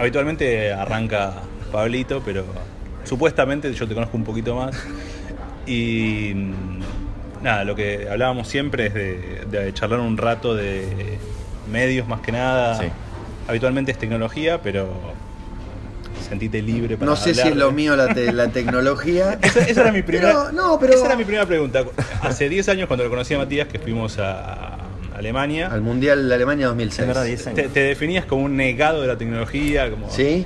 habitualmente arranca Pablito, pero supuestamente yo te conozco un poquito más. Y mm, nada, lo que hablábamos siempre es de, de charlar un rato de medios más que nada. Sí. Habitualmente es tecnología, pero sentite libre para No sé si es lo mío la, te- la tecnología. Esa, esa era mi primera, Pero, no, pero- esa era mi primera pregunta. Hace 10 años cuando lo conocí a Matías, que fuimos a Alemania, Al Mundial de Alemania 2006. Es verdad, 10 años. te, te definías como un negado de la tecnología, como ¿Sí?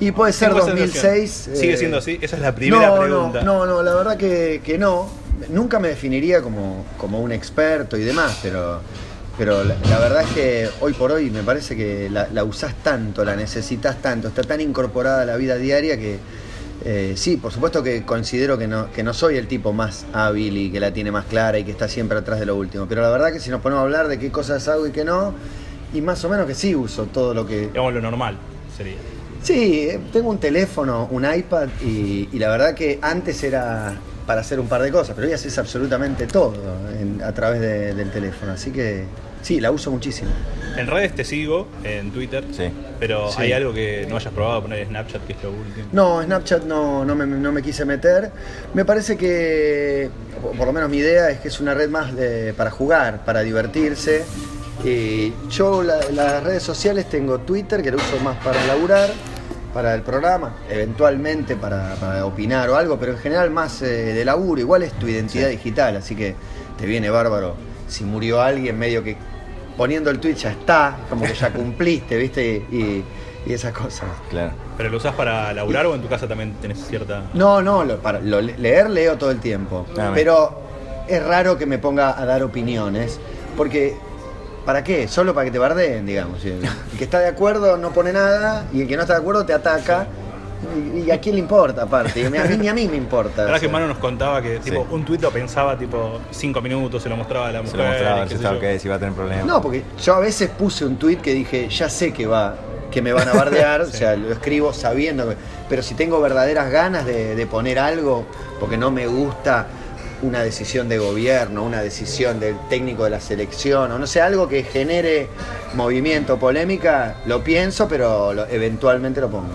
Y puede ser Tengo esa 2006. sensación. ¿Sigue eh, siendo así? Esa es la primera no, pregunta. No, no, no, la verdad que, que no. Nunca me definiría como, como un experto y demás, pero, pero la, la verdad es que hoy por hoy me parece que la, la usás tanto, la necesitas tanto, está tan incorporada a la vida diaria que eh, sí, por supuesto que considero que no, que no soy el tipo más hábil y que la tiene más clara y que está siempre atrás de lo último, pero la verdad que si nos ponemos a hablar de qué cosas hago y qué no, y más o menos que sí uso todo lo que, Digamos lo normal sería. Sí, eh, tengo un teléfono, un iPad y, y la verdad que antes era para hacer un par de cosas, pero hoy haces absolutamente todo en- a través de- del teléfono, así que sí, la uso muchísimo. En redes te sigo, en Twitter, Sí. pero Sí. hay algo que no hayas probado poner en Snapchat, que es lo último. No, Snapchat no, no, me, no me quise meter. Me parece que, por lo menos mi idea es que es una red más de- para jugar, para divertirse. Y yo la- las redes sociales tengo Twitter, que lo uso más para laburar, para el programa, eventualmente para, para opinar o algo, pero en general más eh, de laburo. Igual es tu identidad digital, así que te viene bárbaro. Si murió alguien, medio que poniendo el tweet ya está, como que ya cumpliste, ¿viste? Y, y esas cosas. Claro. ¿Pero lo usás para laburar o en tu casa también tenés cierta...? No, no, lo- para lo- leer leo todo el tiempo. Ah, pero es raro que me ponga a dar opiniones. Porque, ¿para qué? Solo para que te bardeen, digamos. El que está de acuerdo no pone nada y el que no está de acuerdo te ataca. Y a quién le importa, aparte. A mí ni a mí me importa. La verdad o que. Manu nos contaba que tipo, Sí. un tuit lo pensaba tipo 5 minutos, se lo mostraba a la Se mujer. lo mostraba, y ver qué si sé estaba yo. ok, si iba a tener problemas. No, porque yo a veces puse un tweet que dije, ya sé que va, que me van a bardear, o sea, lo escribo sabiendo, que- pero si tengo verdaderas ganas de, de poner algo, porque no me gusta una decisión de gobierno, una decisión del técnico de la selección, o no sé, algo que genere movimiento, polémica, lo pienso, pero lo- eventualmente lo pongo.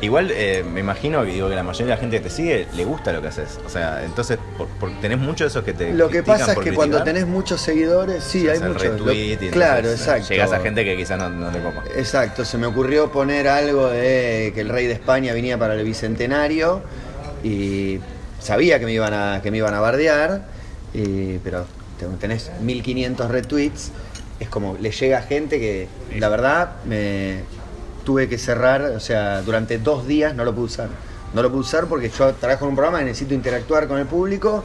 Igual eh, me imagino que digo que la mayoría de la gente que te sigue le gusta lo que haces. O sea, entonces por- por- tenés mucho de esos que te. Lo que pasa es que cuando tenés muchos seguidores, sí, se hay muchos. lo- y claro, exacto. Llegas a gente que quizás no, no te copa. Exacto, se me ocurrió poner algo de que el rey de España venía para el bicentenario y sabía que me iban a, que me iban a bardear, y- pero te- tenés 1500 retweets, es como le llega a gente que la verdad me tuve que cerrar, o sea, durante dos días no lo pude usar. No lo pude usar porque yo trabajo en un programa y necesito interactuar con el público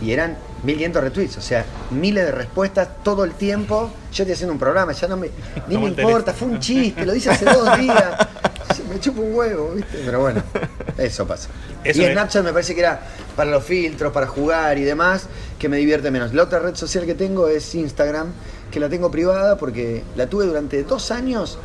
y eran 1500 retweets, o sea, miles de respuestas todo el tiempo. Yo estoy haciendo un programa, ya no me, ni No me importa, fue un chiste, lo hice hace dos días. Me chupa un huevo, ¿viste? Pero bueno, eso pasa. Eso y es- Snapchat me parece que era para los filtros, para jugar y demás, que me divierte menos. La otra red social que tengo es Instagram, que la tengo privada porque la tuve durante dos años.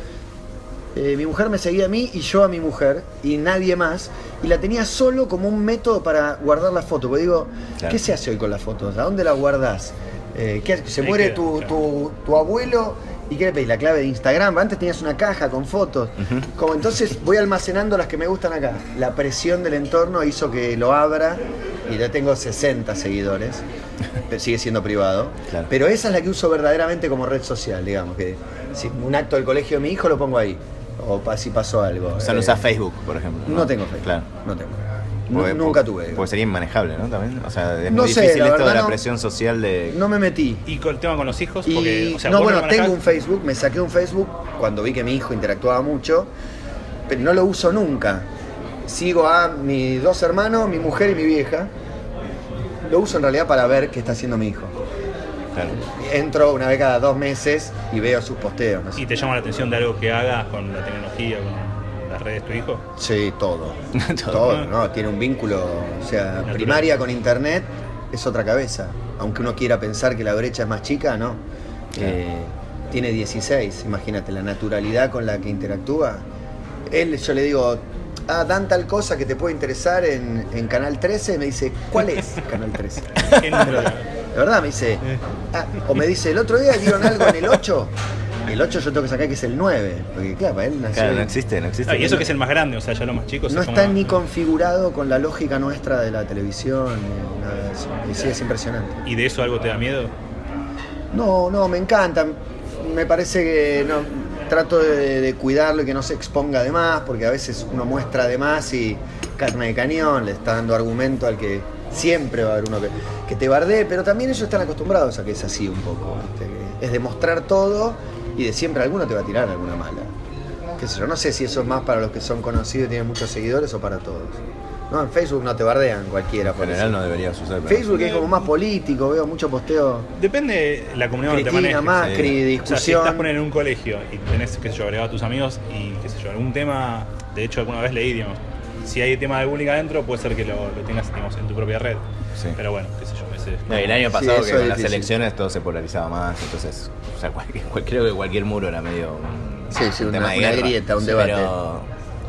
Eh, mi mujer me seguía a mí y yo a mi mujer y nadie más. Y la tenía solo como un método para guardar las fotos. Porque digo, Claro. ¿qué se hace hoy con las fotos? ¿A dónde las guardás? Eh, ¿qué se Ahí muere queda, tu, claro. tu, tu abuelo y ¿qué le pedís? La clave de Instagram. Antes tenías una caja con fotos. Como entonces voy almacenando las que me gustan acá. La presión del entorno hizo que lo abra y ya tengo 60 seguidores. Pero sigue siendo privado. Claro. Pero esa es la que uso verdaderamente como red social, digamos. Que si un acto del colegio de mi hijo lo pongo ahí. O pa- si pasó algo. O sea, no Eh, usás Facebook, por ejemplo. No tengo Facebook. Claro. No tengo. Porque- nunca tuve. digamos. Porque sería inmanejable, ¿no? También. O sea, es No muy sé, difícil la esto verdad de la no- presión social de. No me metí. Y con el tema con los hijos, Y, porque, o sea, no, bueno, tengo un Facebook, me saqué un Facebook cuando vi que mi hijo interactuaba mucho, pero no lo uso nunca. Sigo a mis dos hermanos, mi mujer y mi vieja. Lo uso en realidad para ver qué está haciendo mi hijo. Claro. Entro una vez cada dos meses y veo sus posteos. no. ¿Y te llama la atención de algo que hagas con la tecnología, con las redes de tu hijo? Sí, todo. Todo. todo, ¿no? Tiene un vínculo, o sea, Natural. primaria con internet es otra cabeza. Aunque uno quiera pensar que la brecha es más chica, no. Eh, tiene 16, imagínate, la naturalidad con la que interactúa. Él, yo le digo, ah, dan tal cosa que te puede interesar en, en Canal 13, me dice, ¿cuál es Canal 13? De verdad, me dice, ah, o me dice, el otro día dieron algo en el 8. El 8 yo tengo que sacar que es el 9. Porque claro, para él nació Claro, no existe, no existe. Ah, y eso que es el más grande, o sea, ya los más chicos no es está como- ni configurado con la lógica nuestra de la televisión. ni nada de eso. Y sí, es impresionante. ¿Y de eso algo te da miedo? No, no, me encanta. Me parece que no, trato de, de cuidarlo y que no se exponga de más, porque a veces uno muestra de más y carne de cañón, le está dando argumento al que siempre va a haber uno que, que te bardee, pero también ellos están acostumbrados a que es así un poco. es demostrar todo y de siempre alguno te va a tirar alguna mala. Qué sé yo, no sé si eso es más para los que son conocidos y tienen muchos seguidores o para todos. No, en Facebook no te bardean cualquiera. En por general eso. no debería suceder. pero- Facebook es como más político, veo mucho posteo. Depende de la comunidad donde te manejes. Macri, sí. O sea, si discusión. estás poniendo en un colegio y tenés, qué sé yo, agregado a tus amigos y, qué sé yo, algún tema, de hecho alguna vez leí, digamos, si hay tema de bullying adentro, puede ser que lo, lo tengas, digamos, en tu propia red. Sí. Pero bueno, qué sé yo. No, el año Sí, pasado eso que con las elecciones todo se polarizaba más, entonces, o sea, cualquier- cual- creo que cualquier muro era medio un, Sí, sí, un una- tema de una grieta, un Sí, debate. Pero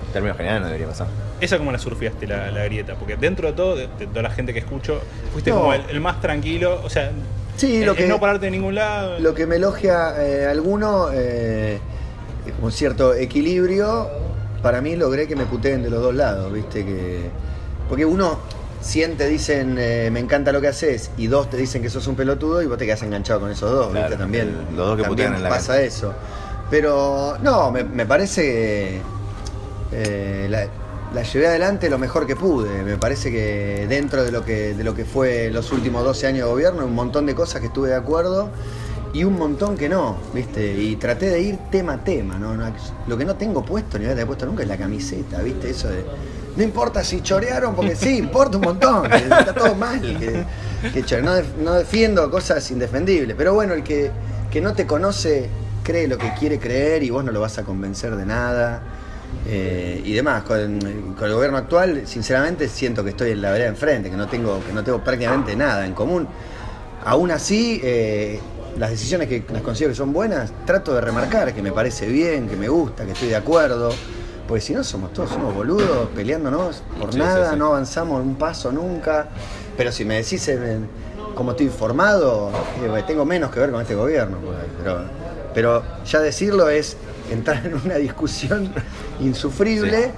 en términos generales no debería pasar. ¿Esa cómo la surfeaste, la, la grieta? Porque dentro de todo, de, de toda la gente que escucho, fuiste No. como el, el más tranquilo, o sea, Sí, el- lo el que- no pararte de ningún lado. Lo que me elogia eh, alguno, eh, un cierto equilibrio, para mí logré que me puteen de los dos lados, ¿viste? que Porque uno, 100 te dicen eh, me encanta lo que haces y dos te dicen que sos un pelotudo y vos te quedas enganchado con esos dos, Claro, ¿viste? También, los dos que también putean en la pasa eso. Pero no, me, me parece que eh, la, la llevé adelante lo mejor que pude. Me parece que dentro de lo que, de lo que fue los últimos 12 años de gobierno, un montón de cosas que estuve de acuerdo y un montón que no, ¿viste? Y traté de ir tema a tema, ¿no? Lo que no tengo puesto, ni voy a tener puesto nunca, es la camiseta, ¿viste? Eso de. No importa si chorearon, porque sí, importa un montón, está todo mal. No, def- no defiendo cosas indefendibles, pero bueno, el que, que no te conoce cree lo que quiere creer y vos no lo vas a convencer de nada. eh, y demás, con, con el gobierno actual, sinceramente siento que estoy en la vereda enfrente, que no tengo, que no tengo prácticamente nada en común. Aún así, eh, las decisiones que las considero que son buenas, trato de remarcar que me parece bien, que me gusta, que estoy de acuerdo. Porque si no, somos todos unos boludos peleándonos por Sí, nada, sí, sí. no avanzamos un paso nunca. Pero si me decís en- cómo estoy informado, eh, tengo menos que ver con este gobierno. Pero, pero ya decirlo es entrar en una discusión insufrible.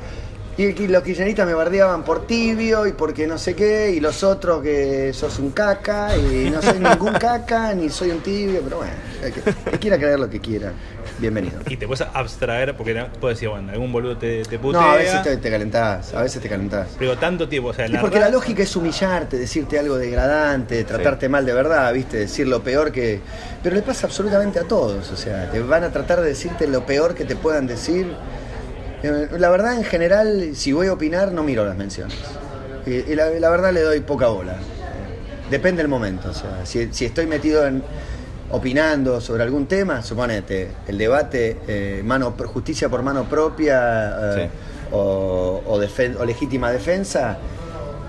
Y, y los kirchneristas me bardeaban por tibio y porque no sé qué, y los otros que sos un caca, y no soy ningún caca, ni soy un tibio, pero bueno, el que, que quiera creer lo que quiera, bienvenido. Y te puedes abstraer, porque puedes decir, bueno, algún boludo te, te putea. No, a veces te, te calentás, a veces te calentás. Pero tanto tiempo, o sea, Y porque la lógica es humillarte, decirte algo degradante, tratarte mal de verdad, ¿viste? Decir lo peor que. Pero le pasa absolutamente a todos, o sea, te van a tratar de decirte lo peor que te puedan decir. Eh, La verdad, en general, si voy a opinar, no miro las menciones. Y, y la, la verdad le doy poca bola. Eh, Depende del momento, o sea, si, si estoy metido en opinando sobre algún tema, suponete, el debate eh, mano justicia por mano propia eh, Sí. o, o legítima defensa,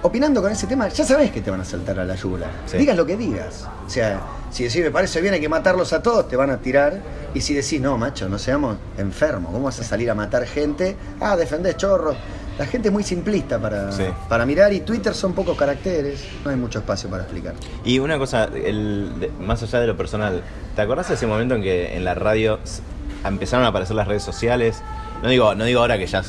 opinando con ese tema, ya sabes que te van a saltar a la yugular. Sí. Digas lo que digas. O sea, si decís me parece bien hay que matarlos a todos, te van a tirar. Y si decís, no, macho, no seamos enfermos, ¿cómo vas a salir a matar gente? Ah, defendés chorros. La gente es muy simplista para, Sí. para mirar y Twitter son pocos caracteres, no hay mucho espacio para explicar. Y una cosa, el, de- más allá de lo personal, ¿te acordás de ese momento en que en la radio empezaron a aparecer las redes sociales? No digo, no digo ahora que ya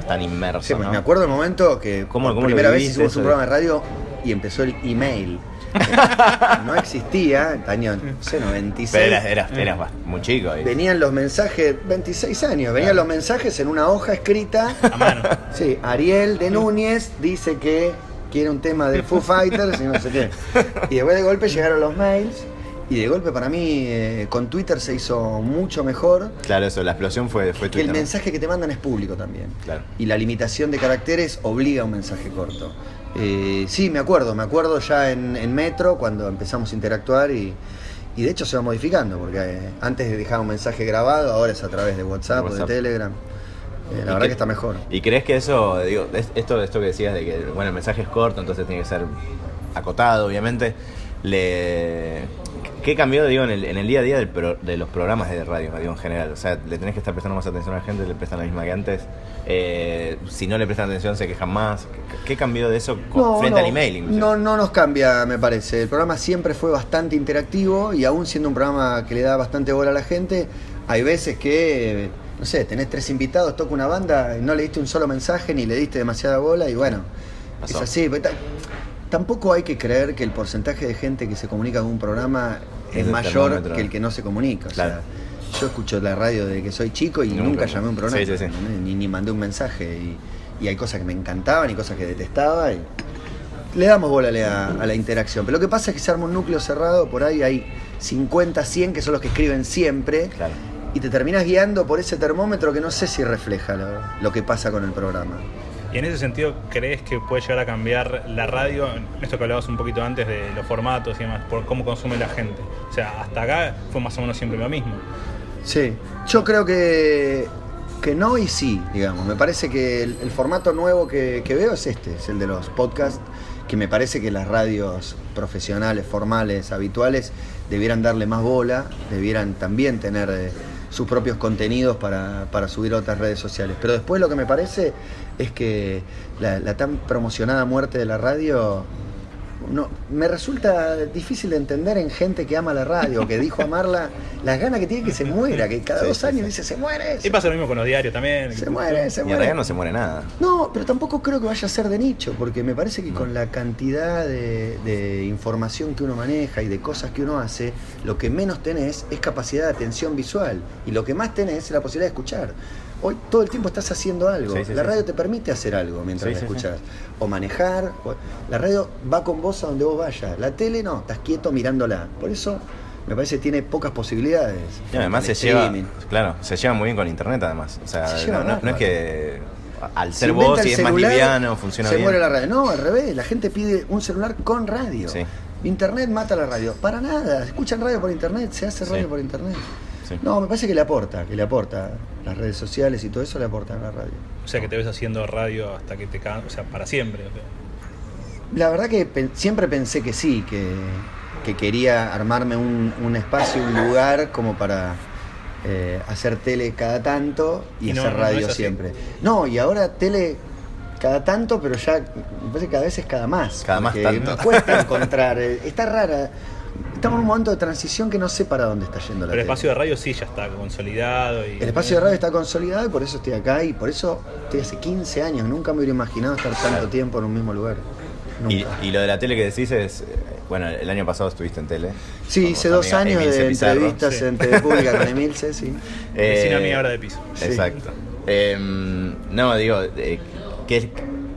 s- están inmersos, Sí, ¿no? me acuerdo el momento que ¿Cómo- por cómo lo primera vez hicimos un programa de radio y empezó el email. no existía, año no sé, 96. Pero eras, eras, eras bast- muy chico. ahí. Venían los mensajes, 26 años, venían los mensajes en una hoja escrita. a mano. Sí, Ariel de Núñez dice que quiere un tema de Foo Fighters y no sé qué. Y después de golpe llegaron los mails y de golpe para mí eh, con Twitter se hizo mucho mejor. Claro, eso, la explosión fue, fue Que el Twitter. mensaje que te mandan es público también. Claro. Y la limitación de caracteres obliga a un mensaje corto. Eh, sí, me acuerdo, me acuerdo ya en, en Metro cuando empezamos a interactuar y, y de hecho se va modificando, porque eh, antes dejaba un mensaje grabado, ahora es a través de WhatsApp, WhatsApp. o de Telegram. Eh, la ¿Y verdad que está mejor. ¿Y crees que eso, digo, es- esto, esto que decías de que, bueno, el mensaje es corto, entonces tiene que ser acotado, obviamente, le... ¿Qué cambió, digo, en el, en el día a día del pro- de los programas de radio, digo, en general? O sea, le tenés que estar prestando más atención a la gente, le prestan la misma que antes. Eh, si no le prestan atención, se quejan más. ¿Qué, cambió de eso con- frente al email, inclusive? no, no nos cambia, me parece. El programa siempre fue bastante interactivo y aún siendo un programa que le da bastante bola a la gente, Hay veces que, no sé, tenés tres invitados, toca una banda, no le diste un solo mensaje ni le diste demasiada bola y bueno, Pasó. es así. pero tampoco hay que creer que el porcentaje de gente que se comunica con un programa Es mayor termómetro. que el que no se comunica. O Claro. sea, yo escucho la radio desde que soy chico y Nunca. nunca, llamé a un programa, Sí, sí, sí. Ni, ni mandé un mensaje. Y, y hay cosas que me encantaban y cosas que detestaba. y le damos bola a la, a la interacción. Pero lo que pasa es que se arma un núcleo cerrado, por ahí hay 50, 100 que son los que escriben siempre. Claro. Y te terminas guiando por ese termómetro que no sé si refleja lo, lo que pasa con el programa. Y en ese sentido, ¿crees que puede llegar a cambiar la radio? Esto que hablabas un poquito antes de los formatos y demás, por cómo consume la gente. O sea, hasta acá fue más o menos siempre lo mismo. Sí, yo creo que, que no y sí, digamos. Me parece que el, formato nuevo que, que veo es este, es el de los podcasts, que me parece que las radios profesionales, formales, habituales, debieran darle más bola, debieran también tener eh, sus propios contenidos para, para subir a otras redes sociales. Pero después lo que me parece es que la, la tan promocionada muerte de la radio no, me resulta difícil de entender en gente que ama la radio, que dijo amarla, las ganas que tiene que se muera, que cada Sí, dos sí, años sí. dice, se muere, Y pasa lo mismo con los diarios también. se muere, se Y en muere. realidad no se muere nada. No, pero tampoco creo que vaya a ser de nicho, porque me parece que con la cantidad de, de información que uno maneja y de cosas que uno hace, lo que menos tenés es capacidad de atención visual y lo que más tenés es la posibilidad de escuchar. Hoy todo el tiempo estás haciendo algo. Sí, sí, la radio te permite hacer algo mientras la escuchas. O manejar. o- La radio va con vos a donde vos vayas. La tele no, estás quieto mirándola. Por eso me parece que tiene pocas posibilidades. Y además se lleva, claro, se lleva muy bien con internet además. O sea, Se lleva no, no- no es que al Se ser inventa vos y es más liviano, funciona se bien. muere la radio. No, al revés, la gente pide un celular con radio. Sí. Internet mata la radio. Para nada, escuchan radio por internet, se hace radio Sí. por internet. Sí. No, me parece que le aporta, que le aporta. Las redes sociales y todo eso le aportan a la radio. O sea, que te ves haciendo radio hasta que te cagan, o sea, para siempre. La verdad que siempre pensé que sí, que, que quería armarme un, un espacio, un lugar como para eh, hacer tele cada tanto y, Y no- hacer radio siempre. No, y ahora tele cada tanto, pero ya me parece que cada vez es cada más. Cada más tanto. me cuesta encontrar, eh, está rara. Estamos en un momento de transición que no sé para dónde está yendo la Pero el tele. espacio de radio sí ya está consolidado. Y, El espacio de radio está consolidado y por eso estoy acá y por eso estoy hace 15 años. Nunca me hubiera imaginado estar tanto tiempo en un mismo lugar. Y, lo de la tele que decís es, eh, bueno, el año pasado estuviste en tele. Sí, hice dos amiga años Emilce de Pizarro. entrevistas Sí. en TV Pública con Emilce, sí. Vecina Eh, mía ahora de piso. Sí. Exacto. Eh, no, digo, eh, ¿qué,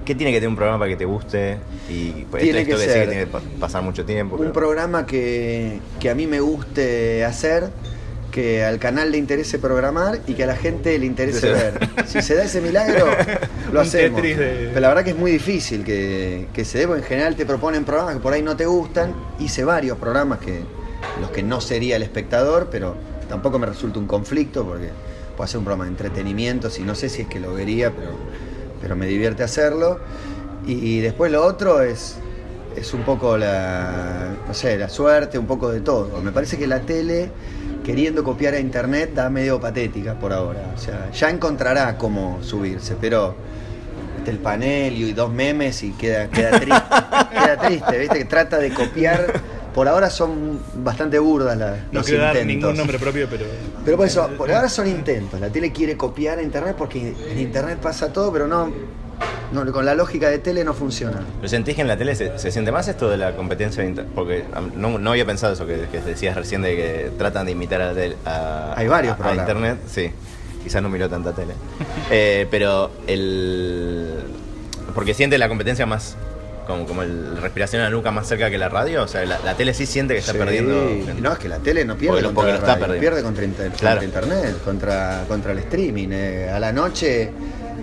qué tiene que tener un programa para que te guste? Y pues, Tiene esto que que sí ser que tiene que pa- pasar mucho tiempo. Un pero- programa que, que a mí me guste hacer, que al canal le interese programar y que a la gente le interese ver. Si se da ese milagro, lo hacemos. De- Pero la verdad que es muy difícil que, que se dé, porque en general te proponen programas que por ahí no te gustan. Hice varios programas que los que no sería el espectador, pero tampoco me resulta un conflicto porque puedo hacer un programa de entretenimiento, si no sé si es que lo vería, pero, pero me divierte hacerlo. Y, después lo otro es, es un poco la, no sé, la suerte, un poco de todo. Me parece que la tele, queriendo copiar a internet, da medio patética por ahora. O sea, ya encontrará cómo subirse, pero el panel y dos memes y queda, queda triste. queda triste, ¿viste? Que trata de copiar. Por ahora son bastante burdas las, No los quiero dar ningún nombre propio, pero. Pero por eso, por ahora son intentos. La tele quiere copiar a internet porque en internet pasa todo, pero no, no con la lógica de tele no funciona. ¿Lo sentís que en la tele se, se siente más esto de la competencia? de inter- Porque um, no, no había pensado eso que, que decías recién de que tratan de imitar a, la tele- a- Hay varios a- a internet. Sí, quizás no miró tanta tele. Eh, pero el. Porque siente la competencia más. Como, como el respiración a la nuca más cerca que la radio. O sea, la, la tele sí siente que está Sí. perdiendo. No, es que la tele no pierde Porque contra lo está radio, pierde contra, inter- Claro. contra internet, contra, contra el streaming. Eh, a la noche,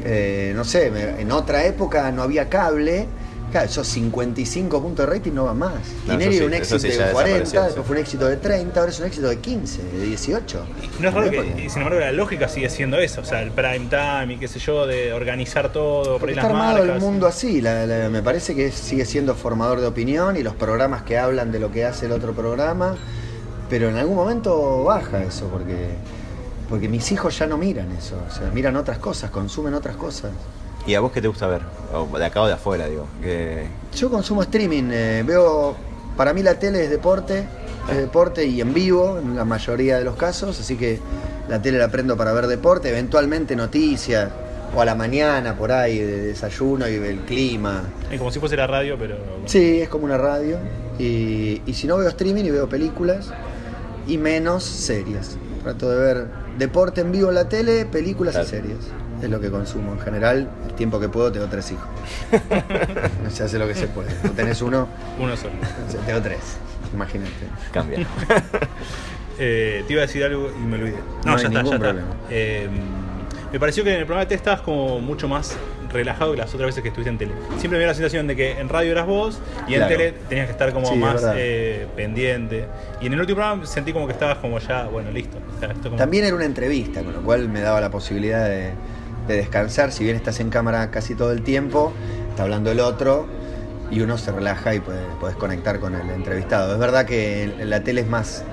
eh, no sé, en otra época no había cable. Claro, esos 55 puntos de rating no van más. No, Tinelli eso era un sí, éxito sí de 40, desapareció, después fue un éxito de 30, ahora es un éxito de 15, de 18. No es raro que, sin embargo, la lógica sigue siendo eso, o sea, el prime time y qué sé yo, de organizar todo, por ahí está las armado marcas. el mundo así, la- la- me parece que sigue siendo formador de opinión y los programas que hablan de lo que hace el otro programa, pero en algún momento baja eso, porque, porque mis hijos ya no miran eso, o sea, miran otras cosas, consumen otras cosas. ¿Y a vos qué te gusta ver? O de acá o de afuera, digo. Que... Yo consumo streaming, eh, veo, para mí la tele es deporte, es deporte y en vivo en la mayoría de los casos, así que la tele la prendo para ver deporte, eventualmente noticias, o a la mañana por ahí, de desayuno y el clima. Es como si fuese la radio, pero. Sí, es como una radio. Y, y si no veo streaming y veo películas y menos series. Trato de ver deporte en vivo en la tele, películas Claro. y series. Es lo que consumo. En general, el tiempo que puedo, tengo tres hijos. se hace lo que se puede. Tú tenés uno, Uno solo. tengo tres. Imagínate. Cambia. Eh, te iba a decir algo y me olvidé. No No, hay ya está, ningún ya está. problema. Eh, me pareció que en el programa de tele estabas como mucho más relajado que las otras veces que estuviste en tele. Siempre me dio la sensación de que en radio eras vos y en tele tenías que estar como Sí, más eh, pendiente. Y en el último programa sentí como que estabas como ya, bueno, listo. O sea, esto como- También era una entrevista, con lo cual me daba la posibilidad de, de descansar. Si bien estás en cámara casi todo el tiempo, está hablando el otro y uno se relaja y puede, podés conectar con el entrevistado. Es verdad que la tele es más,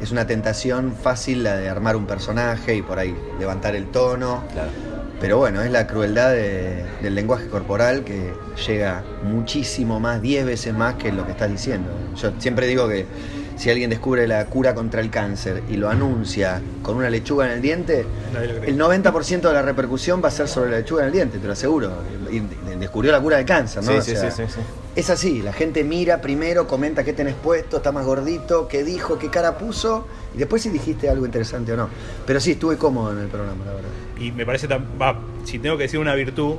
es una tentación fácil la de armar un personaje y por ahí levantar el tono. Claro. Pero bueno, es la crueldad de- del lenguaje corporal que llega muchísimo más, 10 veces más que lo que estás diciendo. Yo siempre digo que si alguien descubre la cura contra el cáncer y lo anuncia con una lechuga en el diente, el 90% de la repercusión va a ser sobre la lechuga en el diente, te lo aseguro. Y descubrió la cura del cáncer, ¿no? Sí, O sí, sea, sí. Es así, la gente mira primero, comenta qué tenés puesto, está más gordito, qué dijo, qué cara puso, y después si dijiste algo interesante o no. Pero sí, estuve cómodo en el programa, la verdad. Y me parece, tan, va, si tengo que decir una virtud,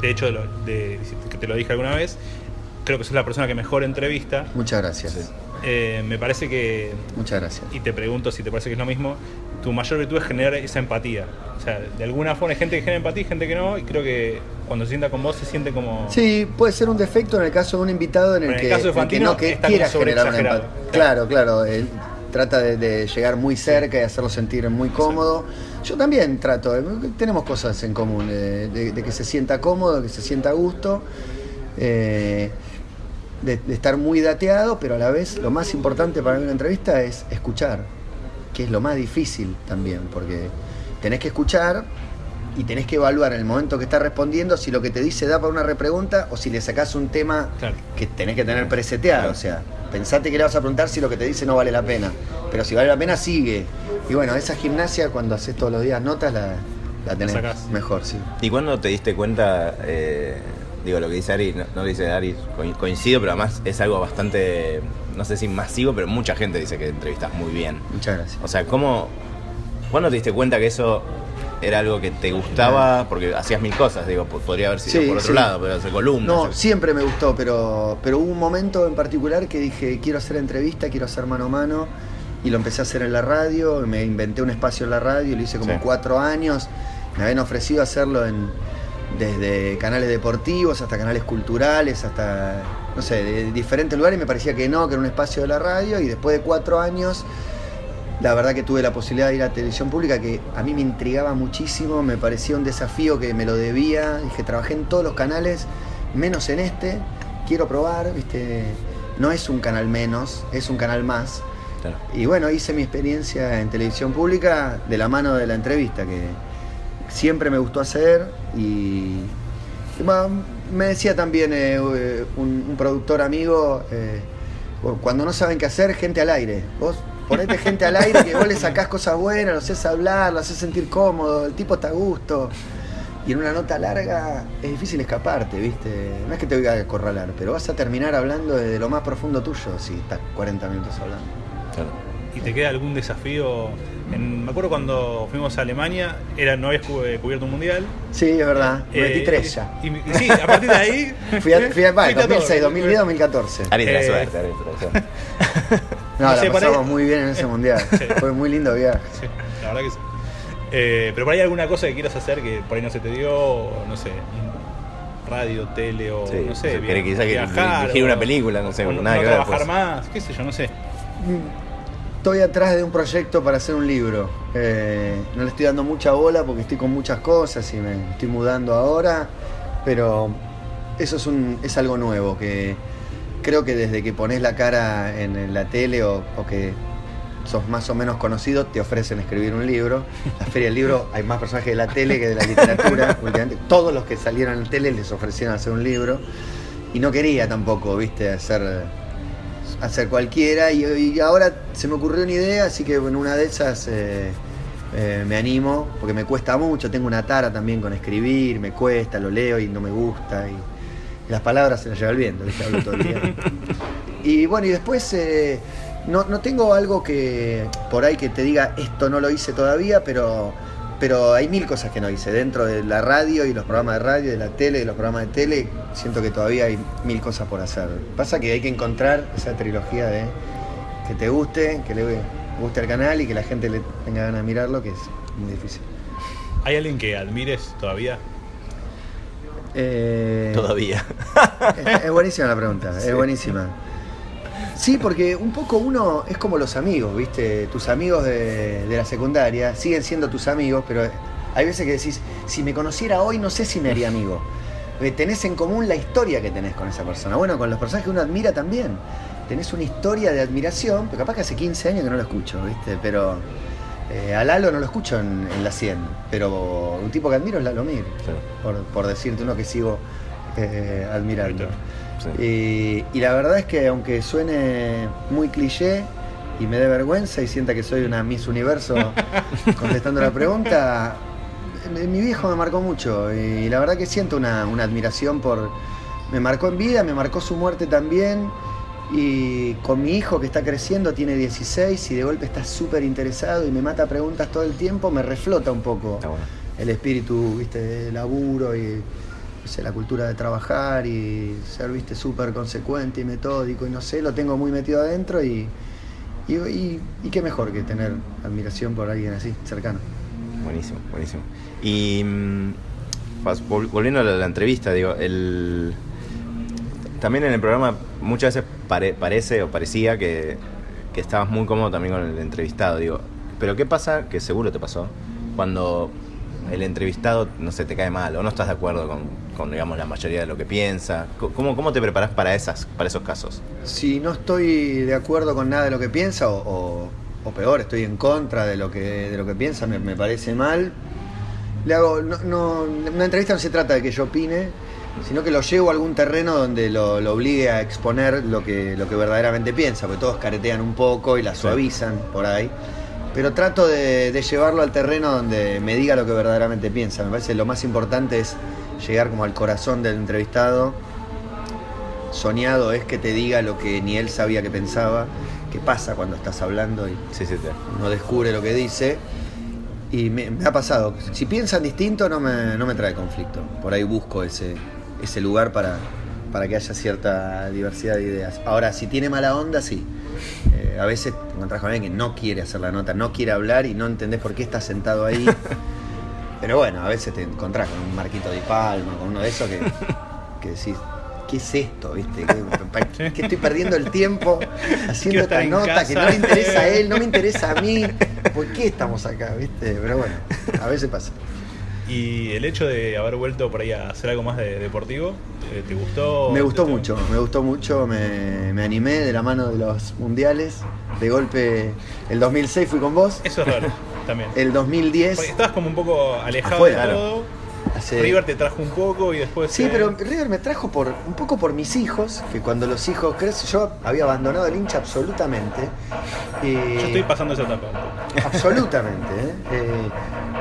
de hecho, lo- de, que te lo dije alguna vez, creo que sos la persona que mejor entrevista. Muchas gracias. Eh, me parece que, Muchas gracias. y te pregunto si te parece que es lo mismo, tu mayor virtud es generar esa empatía. O sea, de alguna forma hay gente que genera empatía y gente que no, y creo que cuando se sienta con vos se siente como... Sí, puede ser un defecto en el caso de un invitado en el, en el que, caso de en que Fantino no que quiera generar una empatía. Claro, claro. Él trata de, de llegar muy cerca y hacerlo sentir muy cómodo. Yo también trato, eh, tenemos cosas en común, eh, de, de que se sienta cómodo, que se sienta a gusto, eh, de, de estar muy dateado, pero a la vez lo más importante para mí en una entrevista es escuchar, que es lo más difícil también, porque tenés que escuchar y tenés que evaluar en el momento que estás respondiendo si lo que te dice da para una repregunta o si le sacás un tema Claro. que tenés que tener preseteado. O sea, pensate que le vas a preguntar si lo que te dice no vale la pena. Pero si vale la pena, sigue. Y bueno, esa gimnasia cuando haces todos los días notas la, la tenés mejor, sí. ¿Y cuándo te diste cuenta, eh, digo, lo que dice Ari, no, no lo dice Ari, co- coincido, pero además es algo bastante, no sé si masivo, pero mucha gente dice que entrevistas muy bien. Muchas gracias. O sea, ¿cómo, ¿cuándo te diste cuenta que eso era algo que te gustaba? Porque hacías mil cosas, digo, po- podría haber sido Sí, por otro sí. lado, pero hacer columnas. No, hacer- siempre me gustó, pero, pero hubo un momento en particular que dije, quiero hacer entrevista, quiero hacer mano a mano, y lo empecé a hacer en la radio, me inventé un espacio en la radio, lo hice como Sí. cuatro años, me habían ofrecido hacerlo en, desde canales deportivos hasta canales culturales, hasta, no sé, de diferentes lugares, y me parecía que no, que era un espacio de la radio, y después de cuatro años... La verdad que tuve la posibilidad de ir a televisión pública que a mí me intrigaba muchísimo, me parecía un desafío que me lo debía. Dije, trabajé en todos los canales, menos en este. Quiero probar, viste. No es un canal menos, es un canal más. Claro. Y bueno, hice mi experiencia en televisión pública de la mano de la entrevista, que siempre me gustó hacer. Y, y me decía también eh, un, un productor amigo, eh, cuando no saben qué hacer, gente al aire. Vos ponete gente al aire que vos le sacás cosas buenas, lo haces hablar, lo haces sentir cómodo, el tipo está a gusto. Y en una nota larga es difícil escaparte, ¿viste? No es que te voy a acorralar, pero vas a terminar hablando de lo más profundo tuyo si estás 40 minutos hablando. Claro. ¿Y te queda algún desafío? En- me acuerdo cuando fuimos a Alemania, era, no habías cu- eh, cubierto un mundial. Sí, es verdad. Eh, 23 ya. Y, y sí, a partir de ahí. Fui a, fui a, todo. 2006, 2010, 2014. Ari, te la Eh, suerte, Ari, te la suerte. No, No la pasamos muy bien en ese mundial. Sí. Fue muy lindo viaje. Sí, la verdad que sí. Eh, pero por ahí alguna cosa que quieras hacer que por ahí no se te dio, o no sé, radio, tele o Sí, no sé, o sea, querés quizá que viajar, una película, no sé, o nada no que ver, trabajar pues. más, qué sé yo, no sé. Estoy atrás de un proyecto para hacer un libro. Eh, no le estoy dando mucha bola porque estoy con muchas cosas y me estoy mudando ahora, pero eso es, un, es algo nuevo que creo que desde que pones la cara en la tele o, o que sos más o menos conocido, te ofrecen escribir un libro. La Feria del Libro hay más personajes de la tele que de la literatura. últimamente. Todos los que salieron en la tele les ofrecieron hacer un libro. Y no quería tampoco, viste, hacer, hacer cualquiera. Y, y ahora se me ocurrió una idea, así que en una de esas eh, eh, me animo, porque me cuesta mucho, tengo una tara también con escribir, me cuesta, lo leo y no me gusta. Y, las palabras se las lleva el viento, todo el día. Y bueno, y después eh, no, no tengo algo que por ahí que te diga esto no lo hice todavía, pero, pero hay mil cosas que no hice. Dentro de la radio y los programas de radio, de la tele, de los programas de tele, siento que todavía hay mil cosas por hacer. Pasa que hay que encontrar esa trilogía de que te guste, que le guste al canal y que la gente le tenga ganas de mirarlo, que es muy difícil. ¿Hay alguien que admires todavía? Eh, Todavía. Es, es buenísima la pregunta, es buenísima. Sí, porque un poco uno es como los amigos, ¿viste? Tus amigos de, de la secundaria siguen siendo tus amigos, pero hay veces que decís, si me conociera hoy no sé si me haría amigo. Porque tenés en común la historia que tenés con esa persona. Bueno, con los personajes que uno admira también. Tenés una historia de admiración, pero capaz que hace 15 años que no lo escucho, ¿viste? Pero eh, a Lalo no lo escucho en, en la 100, pero un tipo que admiro es Lalo Mir, por, por decirte uno que sigo eh, admirando. Sí. Y, y la verdad es que aunque suene muy cliché y me dé vergüenza y sienta que soy una Miss Universo contestando la pregunta, mi viejo me marcó mucho y la verdad que siento una, una admiración por... Me marcó en vida, me marcó su muerte también y con mi hijo que está creciendo, tiene 16 y de golpe está súper interesado y me mata preguntas todo el tiempo, me reflota un poco bueno. el espíritu, viste, de laburo y sé, la cultura de trabajar y ser, viste, súper consecuente y metódico y no sé, lo tengo muy metido adentro y, y, qué mejor que tener admiración por alguien así, cercano. Buenísimo, buenísimo. Y mm, volviendo a la, entrevista, digo, el también en el programa muchas veces pare- parece o parecía que, que estabas muy cómodo también con el entrevistado, digo. Pero ¿qué pasa? Que seguro te pasó cuando el entrevistado, no sé, te cae mal o no estás de acuerdo con, con, digamos, la mayoría de lo que piensa. ¿Cómo, cómo te preparas para, esas, para esos casos? Si no estoy de acuerdo con nada de lo que piensa, o, o- o peor, estoy en contra de lo que, de lo que piensa, me, me parece mal, le hago. No, no- una entrevista no se trata de que yo opine, sino que lo llevo a algún terreno donde lo, lo obligue a exponer lo que, lo que verdaderamente piensa, porque todos caretean un poco y la suavizan por ahí. Pero trato de, de llevarlo al terreno donde me diga lo que verdaderamente piensa. Me parece que lo más importante es llegar como al corazón del entrevistado soñado es que te diga lo que ni él sabía que pensaba, que pasa cuando estás hablando y Sí, sí, te- uno descubre lo que dice. Y me, me ha pasado, si piensan distinto no me, no me trae conflicto. Por ahí busco ese, ese lugar para, para que haya cierta diversidad de ideas. Ahora, si tiene mala onda, sí. Eh, a veces te encontrás con alguien que no quiere hacer la nota, no quiere hablar y no entendés por qué está sentado ahí. Pero bueno, a veces te encontrás con un Marquito de Palma, con uno de esos que, que decís, ¿qué es esto? ¿Viste? ¿Qué, pa- qué estoy perdiendo el tiempo haciendo esta nota que no le interesa a él, no me interesa a mí? ¿Por qué estamos acá? ¿Viste? Pero bueno, a veces pasa. Y el hecho de haber vuelto por ahí a hacer algo más de deportivo, eh, ¿te gustó? Me gustó ¿Te- mucho, me gustó mucho, me, me animé de la mano de los mundiales. De golpe, el 2006 fui con vos, Eso es raro, también. el 2010... Porque estabas como un poco alejado Afuera, de claro. todo. hace- River te trajo un poco y después. Sí, eh, pero River me trajo por un poco por mis hijos, que cuando los hijos crecen, yo había abandonado el hincha absolutamente. Yo estoy pasando esa etapa. Absolutamente. ¿eh? Eh,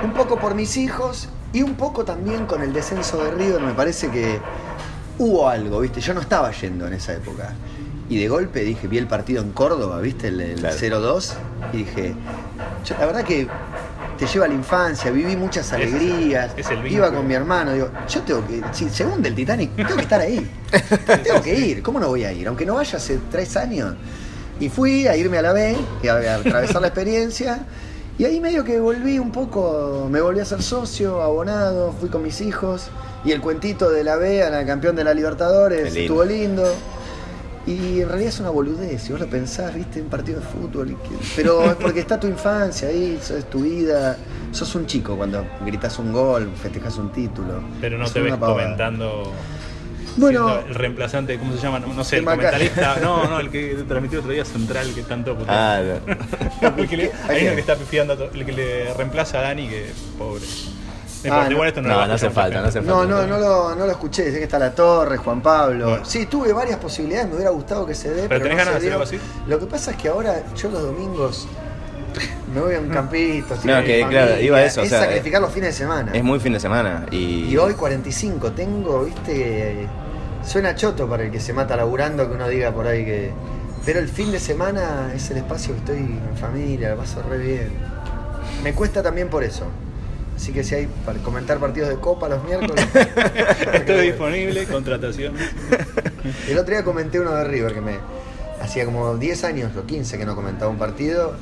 un poco por mis hijos y un poco también con el descenso de River. Me parece que hubo algo, ¿viste? Yo no estaba yendo en esa época. Y de golpe dije, vi el partido en Córdoba, ¿viste? El, el Claro. 0-2. Y dije, yo, la verdad que te lleva a la infancia, viví muchas Ese es el- alegrías. es el iba con mi hermano, digo, yo tengo que, si se hunde el Titanic, tengo que estar ahí. tengo que ir, ¿cómo no voy a ir? Aunque no vaya hace tres años. Y fui a irme a la B, y a, a atravesar la experiencia. Y ahí medio que volví un poco, me volví a ser socio, abonado, fui con mis hijos. Y el cuentito de la B a la campeón de la Libertadores lindo. estuvo lindo. Y en realidad es una boludez, si vos lo pensás, viste, un partido de fútbol. y que- Pero es porque está tu infancia ahí, es tu vida. Sos un chico cuando gritas un gol, festejas un título. Pero no Es te ves pavada. comentando. Bueno. siendo el reemplazante, ¿cómo se llama? No, no sé, el comentarista. No, no, el que transmitió otro día Central, que tanto. Ah, no. el que le, hay uno que está pifiando, el que le reemplaza a Dani, que pobre. No no. esto hace falta, no hace gente. No, no, no lo, no lo escuché, sé que está La Torre, Juan Pablo. Bueno. Sí, tuve varias posibilidades, me hubiera gustado que se dé. ¿Pero tenés no ganas de hacer algo así? Lo que pasa es que ahora yo los domingos me voy a un campito. estoy No, que, claro, iba a eso, o Es sea, sacrificar los fines de semana. Es muy fin de semana. Y, Y hoy 45, tengo, viste, suena choto para el que se mata laburando que uno diga por ahí que... Pero el fin de semana es el espacio que estoy en familia, lo paso re bien. Me cuesta también por eso. Así que si hay para comentar partidos de copa los miércoles... Estoy disponible, contratación. El otro día comenté uno de River que me hacía como 10 años o 15 que no comentaba un partido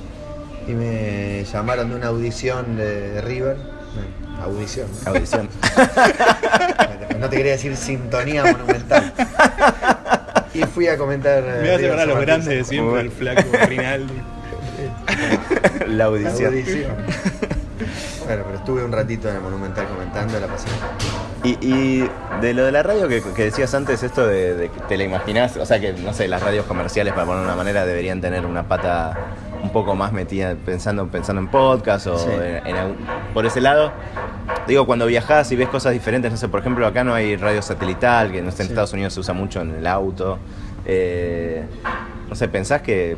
y me llamaron de una audición de, de River. No, audición. ¿no? Audición. No te quería decir sintonía monumental. Y fui a comentar. eh, Me va a separar a los grandes de siempre, el flaco Rinaldi. La La audición. audición. Bueno, pero estuve un ratito en el monumental comentando la pasión. Y, y de lo de la radio que, que decías antes, esto de, de que te la imaginás, o sea que, no sé, las radios comerciales, para poner una manera, deberían tener una pata poco más metida pensando, pensando en podcast o Sí. en- en algún- por ese lado. Digo, cuando viajás y ves cosas diferentes, no sé, por ejemplo, acá no hay radio satelital, que no sé, en Sí. Estados Unidos se usa mucho en el auto. Eh, no sé, pensás que,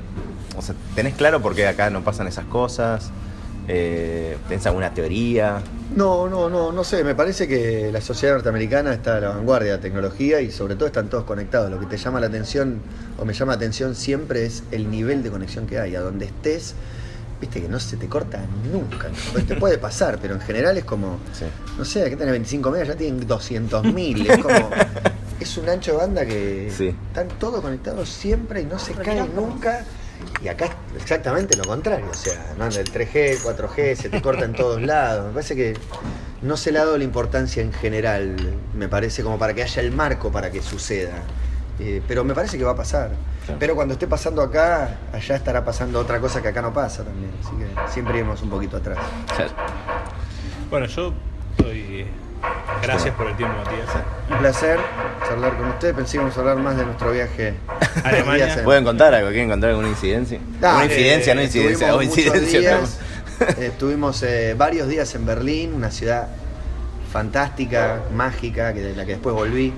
o sea, tenés claro por qué acá no pasan esas cosas. Eh, ¿Tenés alguna teoría? No, no, no, no sé. Me parece que la sociedad norteamericana está a la vanguardia de la tecnología y sobre todo están todos conectados. Lo que te llama la atención o me llama la atención siempre es el nivel de conexión que hay. A donde estés, viste que no se te corta nunca. Pues Te puede pasar, pero en general es como, Sí. no sé, aquí tenés 25 megas, ya tienen 200 mil. Es como, es un ancho de banda que Sí. están todos conectados siempre y no se cae nunca. Y acá exactamente lo contrario, o sea, no anda el 3G, el 4G, se te corta en todos lados. Me parece que no se le ha dado la importancia en general, me parece, como para que haya el marco para que suceda. Eh, pero me parece que va a pasar. Claro. Pero cuando esté pasando acá, allá estará pasando otra cosa que acá no pasa también. Así que siempre iremos un poquito atrás. Bueno, yo estoy. Gracias por el tiempo, Matías. Un placer charlar con usted. Pensé que íbamos a hablar más de nuestro viaje Alemania. ¿Pueden contar algo? ¿Quieren contar alguna incidencia? Ah, una incidencia, eh, no incidencia. O incidencia. días, estuvimos eh, varios días en Berlín, una ciudad fantástica, mágica, que de la que después volví.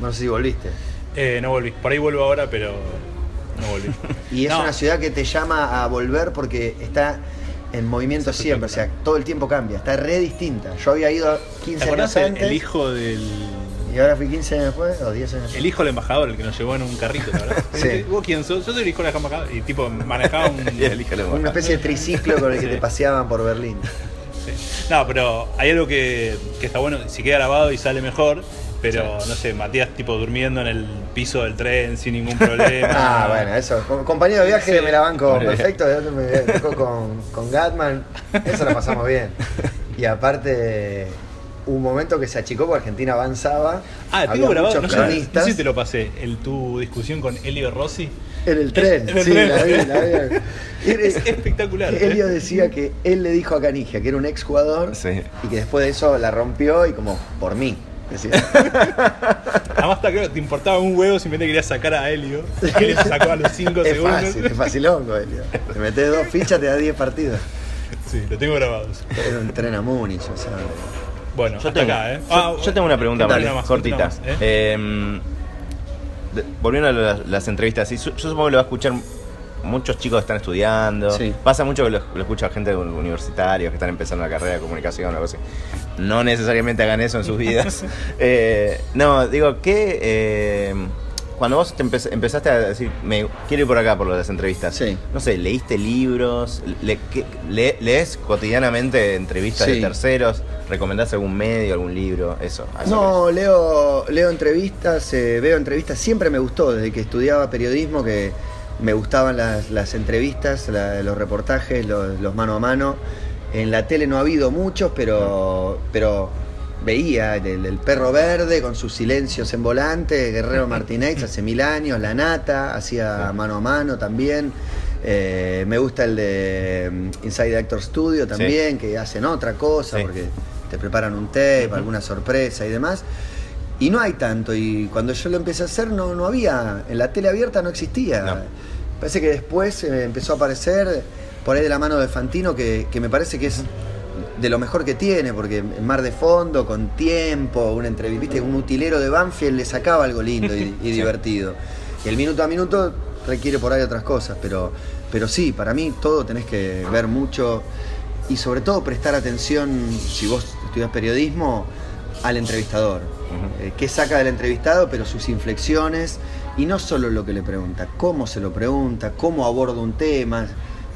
No sé si volviste. Eh, no volví. Por ahí vuelvo ahora, pero no volví. Y es No, una ciudad que te llama a volver porque está en movimiento siempre, o sea, todo el tiempo cambia, está re distinta. Yo había ido ¿Te 15 acordás años antes el hijo del. Y ahora fui 15 años después o 10 años después. El hijo del embajador, el que nos llevó en un carrito, ¿verdad? Sí. ¿Vos quién sos? Yo soy el hijo del embajador. Y tipo, manejaba un. Una especie de triciclo con el que Sí. te paseaban por Berlín. Sí. No, pero hay algo que, que está bueno, si queda grabado y sale mejor, pero no sé, Matías tipo durmiendo en el piso del tren sin ningún problema. Ah, bueno, eso. Compañero de viaje Sí. me la banco perfecto. De otro me tocó con, con Gatman. Eso lo pasamos bien. Y aparte, un momento que se achicó porque Argentina avanzaba. Ah, había tengo grabado, no no cronistas. sé si te lo pasé, el, tu discusión con Elio Rossi. En el tren, En el sí, tren. la vi, la vi. Es espectacular. ¿eh? Elio decía que él le dijo a Canigia que era un exjugador Sí. y que después de eso la rompió y como por mí. Decía. Además, está claro, te importaba un huevo simplemente querías sacar a Helio. Helio se sacó a los 5 es segundos. fácil, es facilongo, Elio. Te metes dos fichas, te da 10 partidos. Sí, lo tengo grabado. eso. Era un tren a Múnich, o sea. Bueno, Yo hasta tengo, acá, ¿eh? yo- Ah, yo tengo una pregunta más, cortita. más, ¿eh? Eh, de- volviendo a las, las entrevistas, sí, yo, yo supongo que lo va a escuchar muchos chicos que están estudiando. Sí. Pasa mucho que lo, lo escucha gente universitaria que están empezando la carrera de comunicación o algo así. No necesariamente hagan eso en sus vidas. Eh, no, digo, que eh, cuando vos te empe- empezaste a decir, me quiero ir por acá por lo de las entrevistas, Sí. no sé, ¿leíste libros? Le- qué- le- ¿Lees cotidianamente entrevistas Sí. de terceros? ¿Recomendás algún medio, algún libro? Eso. No, leo, leo entrevistas, eh, veo entrevistas, siempre me gustó, desde que estudiaba periodismo, que me gustaban las, las entrevistas, la- los reportajes, los, los mano a mano. En la tele no ha habido muchos, pero, pero veía el, el perro verde con sus silencios en volante, Guerrero Martínez hace mil años, La Nata, hacía mano a mano también. Eh, me gusta el de mm, Inside Actor Studio también, que hacen otra cosa, Sí. porque te preparan un tape, alguna sorpresa y demás. Y no hay tanto, y cuando yo lo empecé a hacer no, no había, en la tele abierta no existía. No. Parece que después eh, empezó a aparecer por ahí de la mano de Fantino, que, que me parece que es de lo mejor que tiene, porque en Mar de Fondo, con tiempo, una entrevista, viste, un utilero de Banfield le sacaba algo lindo y, divertido. Y el minuto a minuto requiere por ahí otras cosas, pero Pero sí, para mí todo tenés que ver mucho y sobre todo prestar atención, si vos estudias periodismo, al entrevistador. Eh, qué saca del entrevistado, pero sus inflexiones y no solo lo que le pregunta, cómo se lo pregunta, cómo aborda un tema,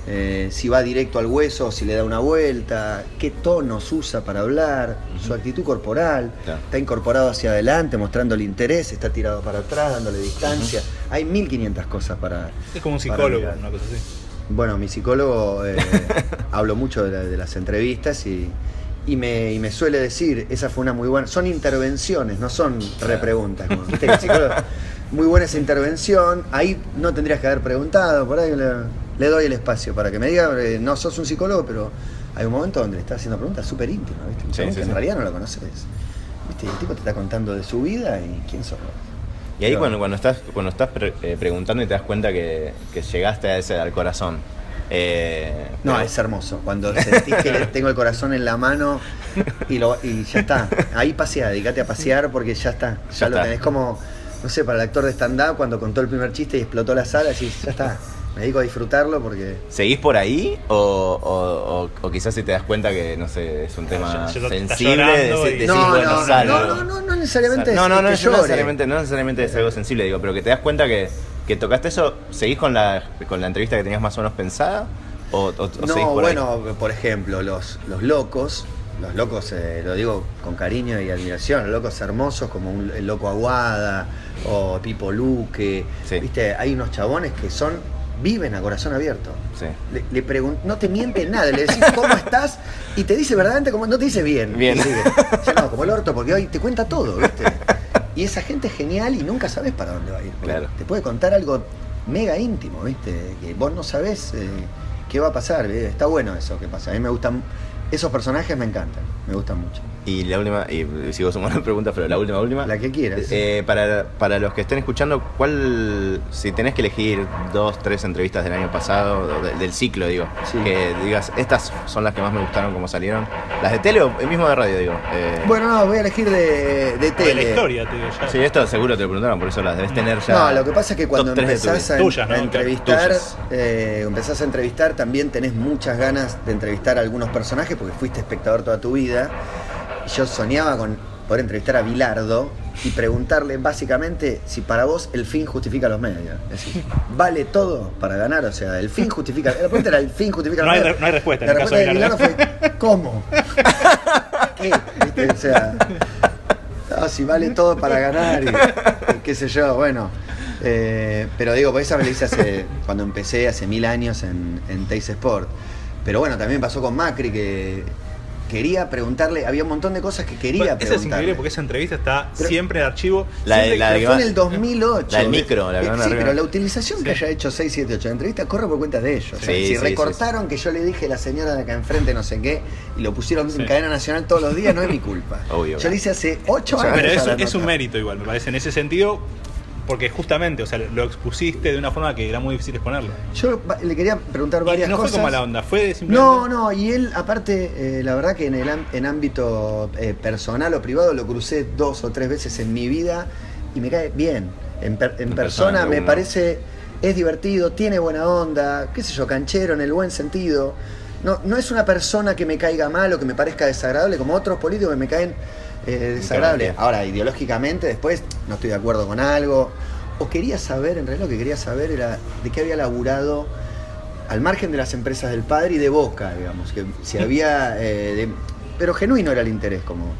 eh, si va directo al hueso, si le da una vuelta, qué tonos usa para hablar, su actitud corporal, Claro. está incorporado hacia adelante, mostrando el interés, está tirado para atrás, dándole distancia. Hay 1500 cosas para... Es como un psicólogo, una cosa así. Bueno, mi psicólogo eh, hablo mucho de, la- de las entrevistas y, y me, y me suele decir, esa fue una muy buena, son intervenciones, no son repreguntas. como, viste que el psicólogo- muy buena esa intervención, ahí no tendrías que haber preguntado, por ahí le, le doy el espacio para que me diga, eh, no sos un psicólogo, pero hay un momento donde le estás haciendo preguntas súper íntimas, ¿viste? Sí, sí, que sí. en realidad no lo conoces. ¿Viste? Y el tipo te está contando de su vida y quién sos vos. Y ahí cuando, cuando estás, cuando estás pre- eh, preguntando y te das cuenta que, que llegaste a ese al corazón. eh, No, pero- es hermoso. Cuando sentís que tengo el corazón en la mano y, lo, y ya está. Ahí pasea, dedicate a pasear porque ya está. Ya, Ya lo está. tenés como, no sé, para el actor de stand-up cuando contó el primer chiste y explotó la sala, decís, ya está. Me dedico a disfrutarlo porque. ¿Seguís por ahí? O, o- o- o quizás si te das cuenta que, no sé, es un tema ya está sensible, y- decís, No, bueno, no, salgo. no, no, no, no necesariamente no, es no, no, que no llore. necesariamente, no necesariamente es algo sensible, digo, pero que te das cuenta que, que tocaste eso, ¿seguís con la, con la entrevista que tenías más o menos pensada? ¿O, o- o seguís No, por ahí? bueno, por ejemplo, los, los locos, los locos, eh, lo digo con cariño y admiración, los locos hermosos como un- el loco Aguada o Pipo Luque, Sí. viste, hay unos chabones que son, viven a corazón abierto. Sí. Le, le pregun- no te miente nada, le decís cómo estás y te dice verdaderamente como no te dice bien. Bien. No, como el orto, porque hoy te cuenta todo, ¿viste? Y esa gente es genial y nunca sabes para dónde va a ir. Claro. Te puede contar algo mega íntimo, ¿viste? Que vos no sabés eh, qué va a pasar. Está bueno eso que pasa. A mí me gustan, esos personajes me encantan, me gustan mucho. Y la última, y sigo sumando preguntas, pero la última, última. La que quieras. Eh, para, para los que estén escuchando, ¿cuál, si tenés que elegir dos, tres entrevistas del año pasado, de- del ciclo, digo, Sí. que digas, estas son las que más me gustaron como salieron? ¿Las de tele o el mismo de radio, digo? Eh, Bueno, no, voy a elegir de, de De tele. la historia, te digo ya. Sí, esto seguro te lo preguntaron, por eso las debes tener ya. No, lo que pasa es que cuando empezás a, vida. Tuyas, ¿no? a entrevistar, eh, empezás a entrevistar, también tenés muchas ganas de entrevistar a algunos personajes porque fuiste espectador toda tu vida. Yo soñaba con poder entrevistar a Bilardo y preguntarle básicamente si para vos el fin justifica los medios. Es decir, ¿vale todo para ganar? O sea, el fin justifica. La pregunta era: ¿el fin justifica No los hay medios? no hay respuesta en La el caso respuesta de de Bilardo. Bilardo fue: ¿cómo? ¿Qué? ¿Viste? O sea. No, si vale todo para ganar y, y qué sé yo, bueno. Eh, pero digo, pues esa me la hice hace, cuando empecé hace mil años en, en Sport. Pero bueno, también pasó con Macri que quería preguntarle, había un montón de cosas que quería Bueno, esa es preguntarle. increíble porque esa entrevista está Pero- siempre en archivo. La de- Siempre- la que fue en el 2008. la del micro, la que Eh, Sí, arriba. pero la utilización que haya hecho 6, 7, 8 entrevistas corre por cuenta de ellos. O sea, Sí, si sí, recortaron que yo le dije a la señora de acá enfrente no sé qué y lo pusieron Sí. en cadena nacional todos los días, no es mi culpa. Obvio. yo le hice hace 8 Pero años. Pero eso es un mérito igual, me parece, en ese sentido, porque justamente, o sea, lo expusiste de una forma que era muy difícil exponerlo. Yo le quería preguntar Y varias no cosas. fue como mala onda, fue simplemente... No, no, y él, aparte, eh, la verdad que en el am- en ámbito eh, personal o privado lo crucé dos o tres veces en mi vida y me cae bien. En, per- en En persona, persona, me uno. parece, es divertido, tiene buena onda, qué sé yo, canchero en el buen sentido. No, no es una persona que me caiga mal o que me parezca desagradable, como otros políticos que me caen eh, desagradables. Claro. Ahora, ideológicamente, después no estoy de acuerdo con algo. O quería saber, en realidad lo que quería saber era de qué había laburado al margen de las empresas del padre y de Boca, digamos, que si había, eh, de- pero genuino era el interés, como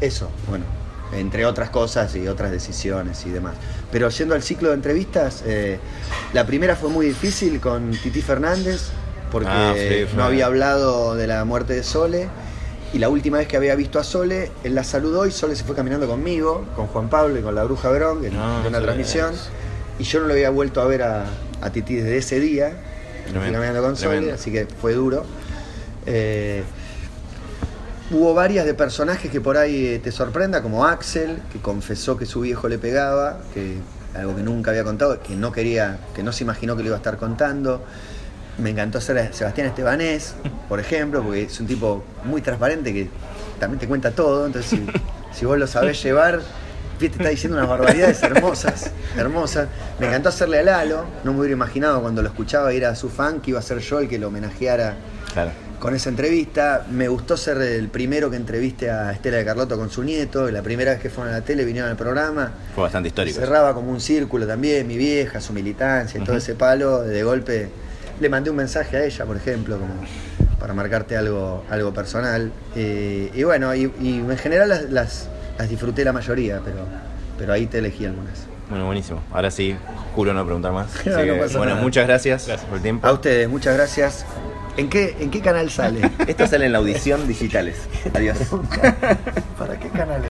eso, bueno, entre otras cosas y otras decisiones y demás. Pero yendo al ciclo de entrevistas, eh, la primera fue muy difícil con Titi Fernández, porque Ah, sí, no había hablado de la muerte de Sole. Y la última vez que había visto a Sole, él la saludó y Sole se fue caminando conmigo, con Juan Pablo y con la Bruja Verón, en, No, en una transmisión. es- Y yo no lo había vuelto a ver a, a Titi desde ese día. Fui Tremendo, caminando con Sole, tremendo. así que fue duro. Eh, hubo varias de personajes que por ahí eh, te sorprenda, como Axel, que confesó que su viejo le pegaba, que algo que nunca había contado, que no quería, que no se imaginó que lo iba a estar contando. Me encantó ser a Sebastián Estebanés, por ejemplo, porque es un tipo muy transparente que también te cuenta todo, entonces si, si vos lo sabés llevar, viste, está diciendo unas barbaridades hermosas, hermosas. Me encantó hacerle a Lalo, no me hubiera imaginado cuando lo escuchaba ir a su fan que iba a ser yo el que lo homenajeara Claro. con esa entrevista. Me gustó ser el primero que entreviste a Estela de Carlotto con su nieto, la primera vez que fueron a la tele, vinieron al programa. Fue bastante histórico. Cerraba como un círculo también, mi vieja, su militancia y todo ese palo. De golpe le mandé un mensaje a ella, por ejemplo, como para marcarte algo, algo personal. Eh, y bueno, y, y en general las, las, las disfruté la mayoría, pero, pero ahí te elegí algunas. Bueno, buenísimo. Ahora sí, juro no preguntar más. Así No, no que, pasa bueno, nada. muchas gracias, por el tiempo. A ustedes, muchas gracias. ¿En qué, en qué canal sale? Esto sale en la audición digitales. Adiós. ¿Para qué canal?